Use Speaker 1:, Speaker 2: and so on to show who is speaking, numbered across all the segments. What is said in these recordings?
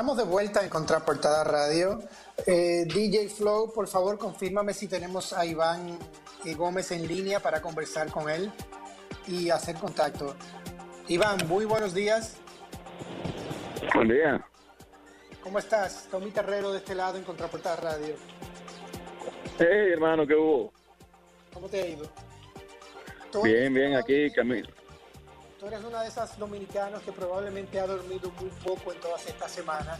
Speaker 1: Estamos de vuelta en Contraportada Radio. Eh, DJ Flow, por favor, confírmame si tenemos a Iván eh, Gómez en línea para conversar con él y hacer contacto. Iván, muy buenos días.
Speaker 2: Buen día.
Speaker 1: ¿Cómo estás? Tommy Terrero de este lado en Contraportada Radio.
Speaker 2: Hey, hermano, ¿qué hubo?
Speaker 1: ¿Cómo te ha ido?
Speaker 2: Bien, bien, aquí, Camilo
Speaker 1: tú eres una de esas dominicanos que probablemente ha dormido muy poco en todas estas semanas.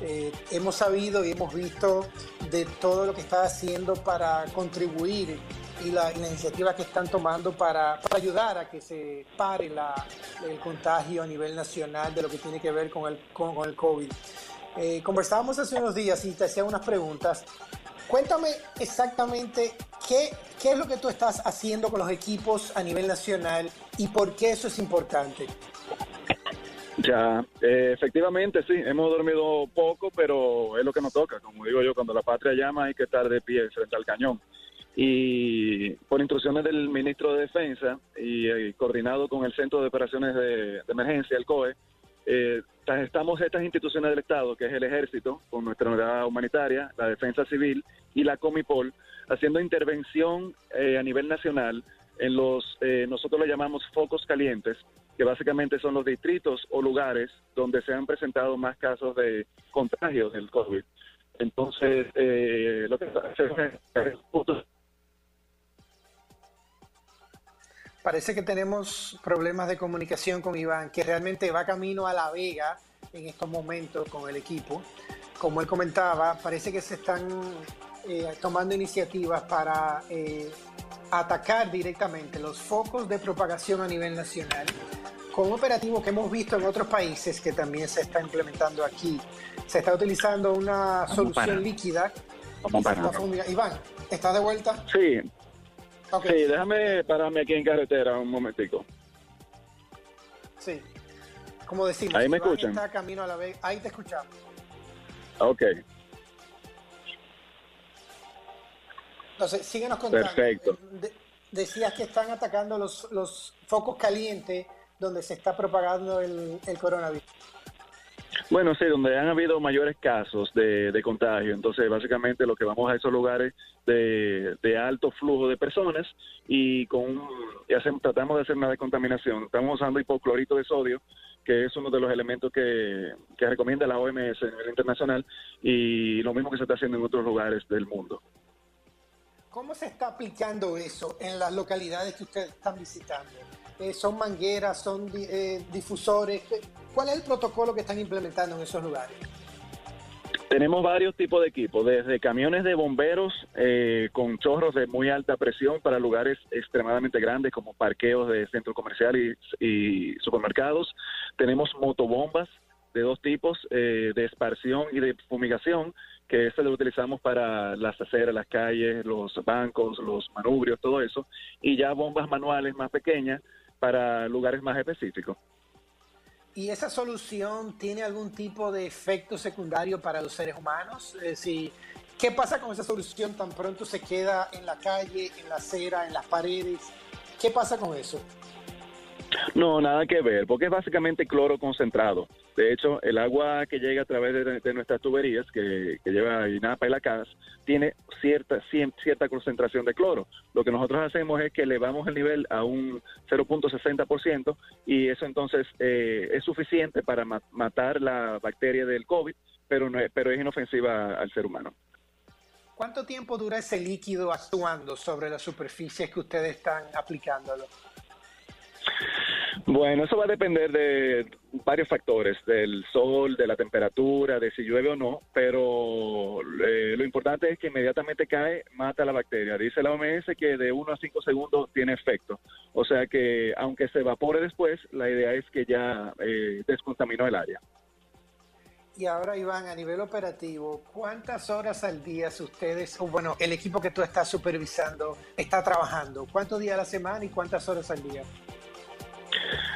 Speaker 1: Eh, hemos sabido y hemos visto de todo lo que está haciendo para contribuir y la, iniciativa que están tomando para, ayudar a que se pare el contagio a nivel nacional de lo que tiene que ver con el, con, el COVID. Eh, conversábamos hace unos días y te hacía unas preguntas. Cuéntame exactamente qué, qué es lo que tú estás haciendo con los equipos a nivel nacional y por qué eso es importante.
Speaker 2: Ya, eh, efectivamente sí, hemos dormido poco, pero es lo que nos toca. Como digo yo, cuando la patria llama hay que estar de pie frente al cañón. Y por instrucciones del ministro de Defensa y, eh, coordinado con el Centro de Operaciones de Emergencia, el COE, eh, estamos estas instituciones del Estado, que es el Ejército, con nuestra unidad humanitaria, la Defensa Civil y la Comipol, haciendo intervención eh, a nivel nacional en los, eh, nosotros lo llamamos focos calientes, que básicamente son los distritos o lugares donde se han presentado más casos de contagios del COVID. Entonces, eh, lo que
Speaker 1: Parece que tenemos problemas de comunicación con Iván, que realmente va camino a La Vega en estos momentos con el equipo. Como él comentaba, parece que se están eh, tomando iniciativas para eh, atacar directamente los focos de propagación a nivel nacional con un operativo que hemos visto en otros países que también se está implementando aquí. Se está utilizando una solución líquida. Iván, ¿estás de vuelta?
Speaker 2: Sí, Sí, déjame pararme aquí en carretera un momentico.
Speaker 1: Sí. Como decimos,
Speaker 2: ahí me escuchan.
Speaker 1: Está camino a la vez. Ahí te escuchamos.
Speaker 2: Ok.
Speaker 1: Entonces, síguenos contando.
Speaker 2: Perfecto.
Speaker 1: decías que están atacando los, los focos calientes donde se está propagando el, el coronavirus.
Speaker 2: Bueno, sí, donde han habido mayores casos de, contagio. Entonces, básicamente lo que vamos a esos lugares de, alto flujo de personas y con tratamos de hacer una decontaminación. Estamos usando hipoclorito de sodio, que es uno de los elementos que, que recomienda la OMS a nivel internacional y lo mismo que se está haciendo en otros lugares del mundo.
Speaker 1: ¿Cómo se está aplicando eso en las localidades que ustedes están visitando? Eh, ¿Son mangueras, son eh, difusores? ¿Cuál es el protocolo que están implementando en esos lugares?
Speaker 2: Tenemos varios tipos de equipos, desde camiones de bomberos eh, con chorros de muy alta presión para lugares extremadamente grandes como parqueos de centros comerciales y, supermercados. Tenemos motobombas de dos tipos, de esparción y de fumigación, que este lo utilizamos para las aceras, las calles, los bancos, los manubrios, todo eso, y ya bombas manuales más pequeñas para lugares más específicos.
Speaker 1: ¿Y esa solución tiene algún tipo de efecto secundario para los seres humanos? si, ¿Qué pasa con esa solución tan pronto se queda en la calle, en la acera, en las paredes? ¿Qué pasa con eso?
Speaker 2: No, nada que ver, porque es básicamente cloro concentrado. De hecho, el agua que llega a través de, nuestras tuberías, que, lleva INAPA y la CAS, tiene cierta, cierta concentración de cloro. Lo que nosotros hacemos es que elevamos el nivel a un 0.60% y eso entonces eh, es suficiente para matar la bacteria del COVID, pero, no es, pero es inofensiva al ser humano.
Speaker 1: ¿Cuánto tiempo dura ese líquido actuando sobre las superficies que ustedes están aplicándolo?
Speaker 2: Bueno, eso va a depender de varios factores, del sol, de la temperatura, de si llueve o no, pero eh, lo importante es que inmediatamente cae, mata la bacteria. Dice la OMS que de 1 a 5 segundos tiene efecto. O sea que aunque se evapore después, la idea es que ya eh, descontaminó el área.
Speaker 1: Y ahora, Iván, a nivel operativo, ¿cuántas horas al día ustedes, o bueno, el equipo que tú estás supervisando está trabajando? ¿Cuántos días a la semana y cuántas horas al día?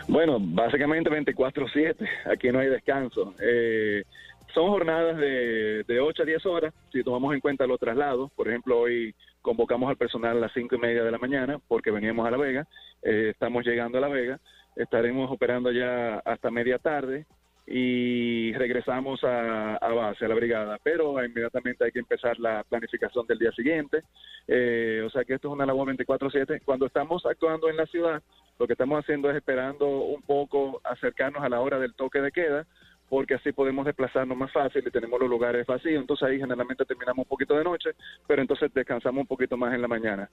Speaker 2: Bueno, básicamente 24/7, aquí no hay descanso. Eh, son jornadas de, de 8 a 10 horas, si tomamos en cuenta los traslados. Por ejemplo, hoy convocamos al personal a las 5 y media de la mañana porque veníamos a La Vega, eh, estamos llegando a La Vega, estaremos operando ya hasta media tarde y regresamos a, base, a la brigada. Pero inmediatamente hay que empezar la planificación del día siguiente. Eh, o sea que esto es una labor 24/7. Cuando estamos actuando en la ciudad, lo que estamos haciendo es esperando un poco acercarnos a la hora del toque de queda porque así podemos desplazarnos más fácil y tenemos los lugares vacíos. Entonces ahí generalmente terminamos un poquito de noche, pero entonces descansamos un poquito más en la mañana.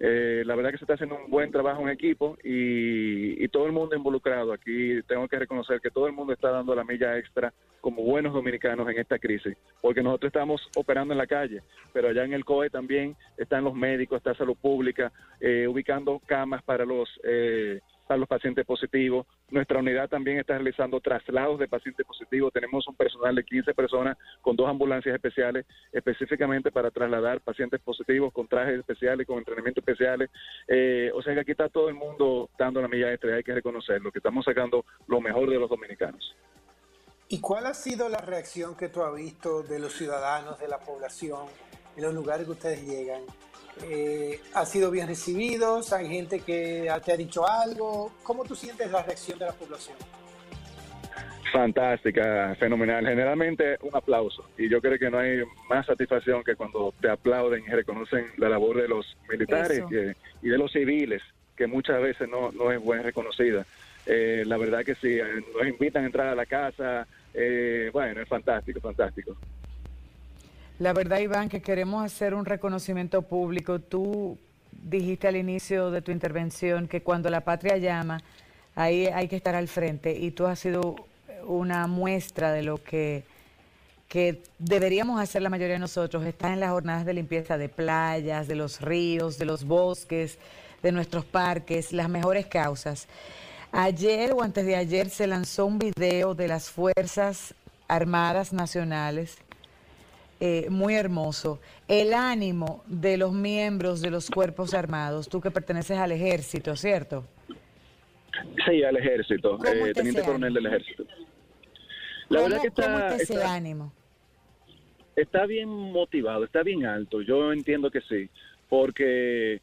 Speaker 2: Eh, la verdad que se está haciendo un buen trabajo en equipo y, todo el mundo involucrado. Aquí tengo que reconocer que todo el mundo está dando la milla extra como buenos dominicanos en esta crisis, porque nosotros estamos operando en la calle, pero allá en el COE también están los médicos, está salud pública, eh, ubicando camas para los... Eh, a los pacientes positivos. Nuestra unidad también está realizando traslados de pacientes positivos. Tenemos un personal de 15 personas con dos ambulancias especiales específicamente para trasladar pacientes positivos con trajes especiales, con entrenamientos especiales. Eh, o sea que aquí está todo el mundo dando la milla extra hay que reconocerlo, que estamos sacando lo mejor de los dominicanos.
Speaker 1: ¿Y cuál ha sido la reacción que tú has visto de los ciudadanos, de la población, en los lugares que ustedes llegan? Eh, han sido bien recibidos, hay gente que te ha dicho algo. ¿Cómo tú sientes la reacción de la población?
Speaker 2: Fantástica, fenomenal. Generalmente un aplauso. Y yo creo que no hay más satisfacción que cuando te aplauden y reconocen la labor de los militares y de los civiles, que muchas veces no, no es buena reconocida. Eh, la verdad que sí, eh, nos invitan a entrar a la casa. Eh, bueno, es fantástico, fantástico.
Speaker 3: La verdad, Iván, que queremos hacer un reconocimiento público. Tú dijiste al inicio de tu intervención que cuando la patria llama, ahí hay que estar al frente y tú has sido una muestra de lo que, que deberíamos hacer la mayoría de nosotros. Estás en las jornadas de limpieza de playas, de los ríos, de los bosques, de nuestros parques, las mejores causas. Ayer o antes de ayer se lanzó un video de las Fuerzas Armadas Nacionales eh, muy hermoso. El ánimo de los miembros de los cuerpos armados, tú que perteneces al ejército, ¿cierto?
Speaker 2: Sí, al ejército, eh, teniente coronel del ejército.
Speaker 3: La verdad que está, ese ánimo?
Speaker 2: Está bien motivado, está bien alto, yo entiendo que sí, porque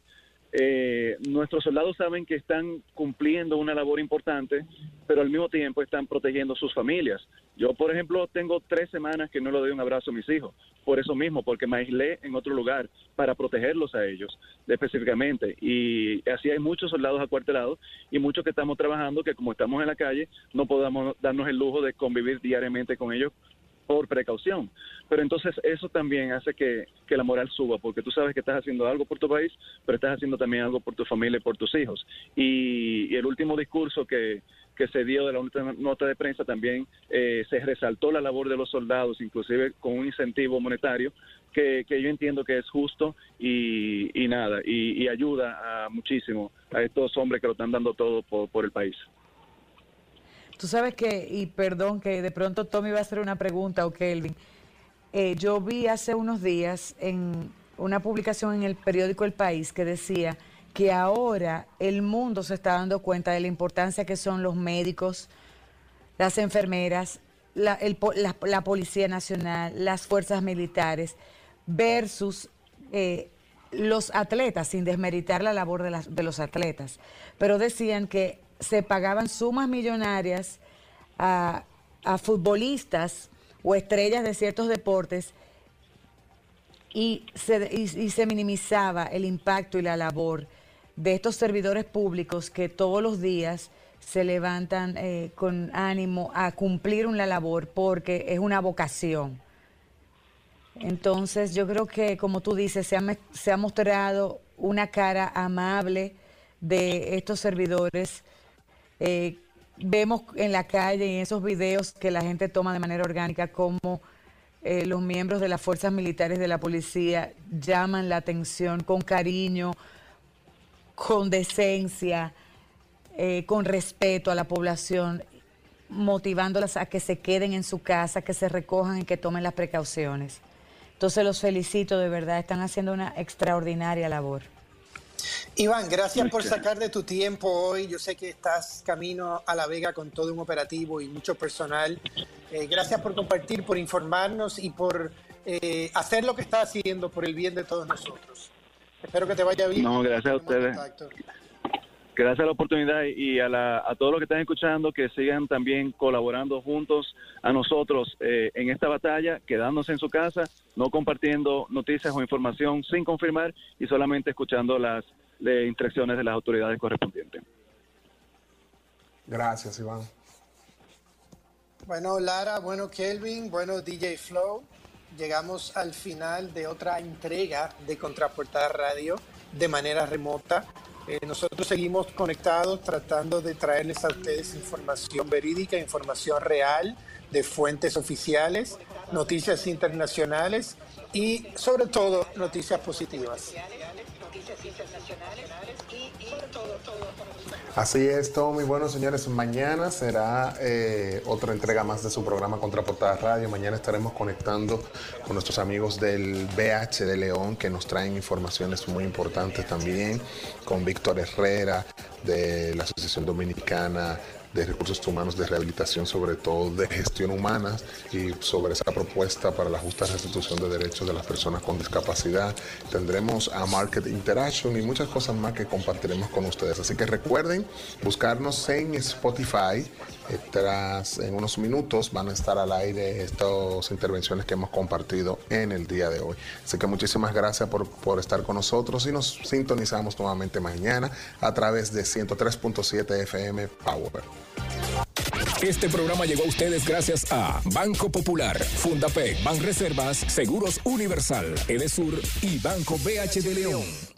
Speaker 2: eh, nuestros soldados saben que están cumpliendo una labor importante, pero al mismo tiempo están protegiendo sus familias. Yo, por ejemplo, tengo tres semanas que no le doy un abrazo a mis hijos, por eso mismo, porque me aislé en otro lugar para protegerlos a ellos específicamente. Y así hay muchos soldados acuartelados y muchos que estamos trabajando que como estamos en la calle no podamos darnos el lujo de convivir diariamente con ellos por precaución. Pero entonces eso también hace que, la moral suba, porque tú sabes que estás haciendo algo por tu país, pero estás haciendo también algo por tu familia y por tus hijos. Y, el último discurso que, se dio de la nota de prensa también eh, se resaltó la labor de los soldados, inclusive con un incentivo monetario que, yo entiendo que es justo y, nada, y, ayuda a muchísimo a estos hombres que lo están dando todo por el país.
Speaker 3: Tú sabes que, y perdón que de pronto Tommy va a hacer una pregunta o Kelvin, eh, yo vi hace unos días en una publicación en el periódico El País que decía que ahora el mundo se está dando cuenta de la importancia que son los médicos, las enfermeras, la, Policía Nacional, las fuerzas militares, versus eh, los atletas, sin desmeritar la labor de, los atletas. Pero decían que se pagaban sumas millonarias a, futbolistas o estrellas de ciertos deportes y se, se minimizaba el impacto y la labor de estos servidores públicos que todos los días se levantan eh, con ánimo a cumplir una labor porque es una vocación. Entonces yo creo que, como tú dices, se ha, se ha mostrado una cara amable de estos servidores eh, vemos en la calle y en esos videos que la gente toma de manera orgánica como eh, los miembros de las fuerzas militares de la policía llaman la atención con cariño, con decencia, eh, con respeto a la población, motivándolas a que se queden en su casa, que se recojan y que tomen las precauciones. Entonces los felicito, de verdad, están haciendo una extraordinaria labor.
Speaker 1: Iván, gracias por sacar de tu tiempo hoy. Yo sé que estás camino a La Vega con todo un operativo y mucho personal. Eh, gracias por compartir, por informarnos y por eh, hacer lo que estás haciendo por el bien de todos nosotros. Espero que te vaya bien.
Speaker 2: No, gracias a ustedes. gracias a la oportunidad y a, la, a todos los que están escuchando que sigan también colaborando juntos a nosotros eh, en esta batalla, quedándose en su casa, no compartiendo noticias o información sin confirmar y solamente escuchando las instrucciones de las autoridades correspondientes.
Speaker 4: Gracias, Iván.
Speaker 1: Bueno, Lara, bueno, Kelvin, bueno, DJ Flow. Llegamos al final de otra entrega de Contraportada Radio de manera remota. Eh, nosotros seguimos conectados tratando de traerles a ustedes información verídica, información real de fuentes oficiales, noticias internacionales y sobre todo noticias positivas.
Speaker 4: Así es, Tommy. Bueno, señores, mañana será eh, otra entrega más de su programa Contraportada Radio. Mañana estaremos conectando con nuestros amigos del BH de León que nos traen informaciones muy importantes también, con Víctor Herrera de la Asociación Dominicana de recursos humanos de rehabilitación, sobre todo de gestión humana y sobre esa propuesta para la justa restitución de derechos de las personas con discapacidad. Tendremos a Market Interaction y muchas cosas más que compartiremos con ustedes. Así que recuerden buscarnos en Spotify. Tras en unos minutos van a estar al aire estas intervenciones que hemos compartido en el día de hoy. Así que muchísimas gracias por, por estar con nosotros y nos sintonizamos nuevamente mañana a través de 103.7 FM Power.
Speaker 5: Este programa llegó a ustedes gracias a Banco Popular, Fundapec, Reservas, Seguros Universal, Edesur y Banco BH de León.